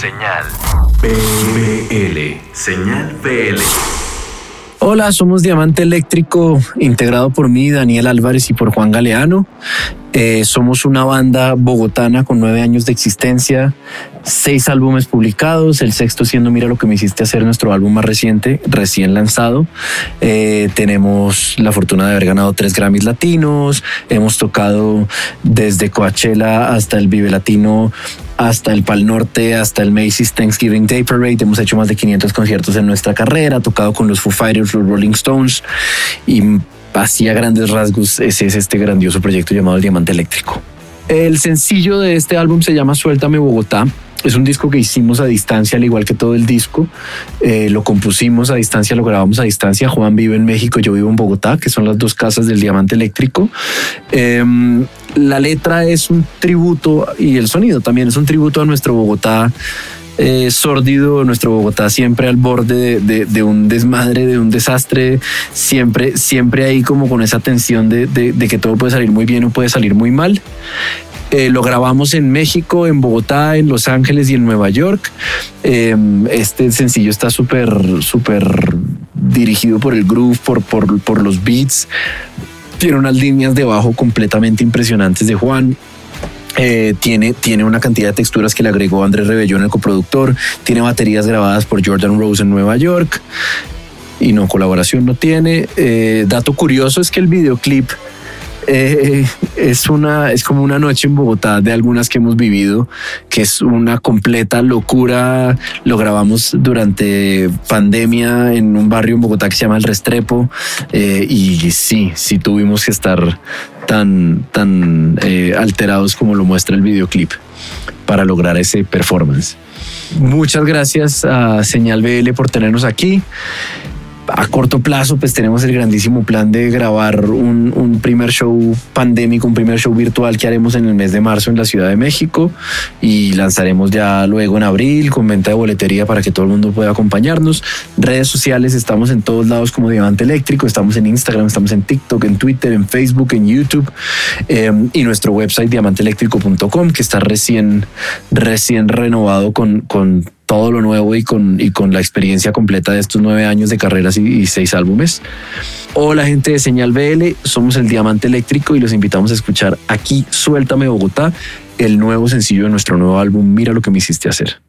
Señal BL. Señal BL. Hola, somos Diamante Eléctrico, integrado por mí, Daniel Álvarez y por Juan Galeano. Eh, somos una banda bogotana con nueve años de existencia, seis álbumes publicados, el sexto siendo Mira lo que me hiciste hacer, nuestro álbum más reciente, recién lanzado. Eh, tenemos la fortuna de haber ganado tres Grammys latinos, hemos tocado desde Coachella hasta el Vive Latino hasta el Pal Norte, hasta el Macy's Thanksgiving Day Parade. Hemos hecho más de 500 conciertos en nuestra carrera, tocado con los Foo Fighters, los Rolling Stones y así a grandes rasgos ese es este grandioso proyecto llamado El Diamante Eléctrico. El sencillo de este álbum se llama Suéltame Bogotá. Es un disco que hicimos a distancia, al igual que todo el disco. Eh, lo compusimos a distancia, lo grabamos a distancia. Juan vive en México, yo vivo en Bogotá, que son las dos casas del Diamante Eléctrico. Em, la letra es un tributo y el sonido también es un tributo a nuestro Bogotá eh, sórdido, nuestro Bogotá siempre al borde de, un desmadre, de un desastre, siempre, siempre ahí como con esa tensión de, que todo puede salir muy bien o puede salir muy mal. Eh, lo grabamos en México, en Bogotá, en Los Ángeles y en Nueva York. Em, este sencillo está súper, súper dirigido por el groove, por, por, por los beats. Tiene unas líneas de bajo completamente impresionantes de Juan. Eh, tiene, tiene una cantidad de texturas que le agregó Andrés Rebellón, el coproductor. Tiene baterías grabadas por Jordan Rose en Nueva York. Y no, colaboración no tiene. Eh, dato curioso es que el videoclip eh, es una es como una noche en Bogotá de algunas que hemos vivido, que es una completa locura. Lo grabamos durante pandemia en un barrio en Bogotá que se llama El Restrepo eh, y sí, sí tuvimos que estar tan tan eh, alterados como lo muestra el videoclip para lograr ese performance. Muchas gracias a Señal BL por tenernos aquí a corto plazo, pues tenemos el grandísimo plan de grabar un, primer show pandémico, un primer show virtual que haremos en el mes de marzo en la Ciudad de México y lanzaremos ya luego en abril con venta de boletería para que todo el mundo pueda acompañarnos. Redes sociales, estamos en todos lados como Diamante Eléctrico, estamos en Instagram, estamos en TikTok, en Twitter, en Facebook, en YouTube em, y nuestro website diamanteeléctrico.com que está recién, recién renovado con, con todo lo nuevo y con, y con la experiencia completa de estos nueve años de carreras y, seis álbumes. Hola gente de Señal BL, somos el Diamante Eléctrico y los invitamos a escuchar aquí Suéltame Bogotá, el nuevo sencillo de nuestro nuevo álbum Mira lo que me hiciste hacer.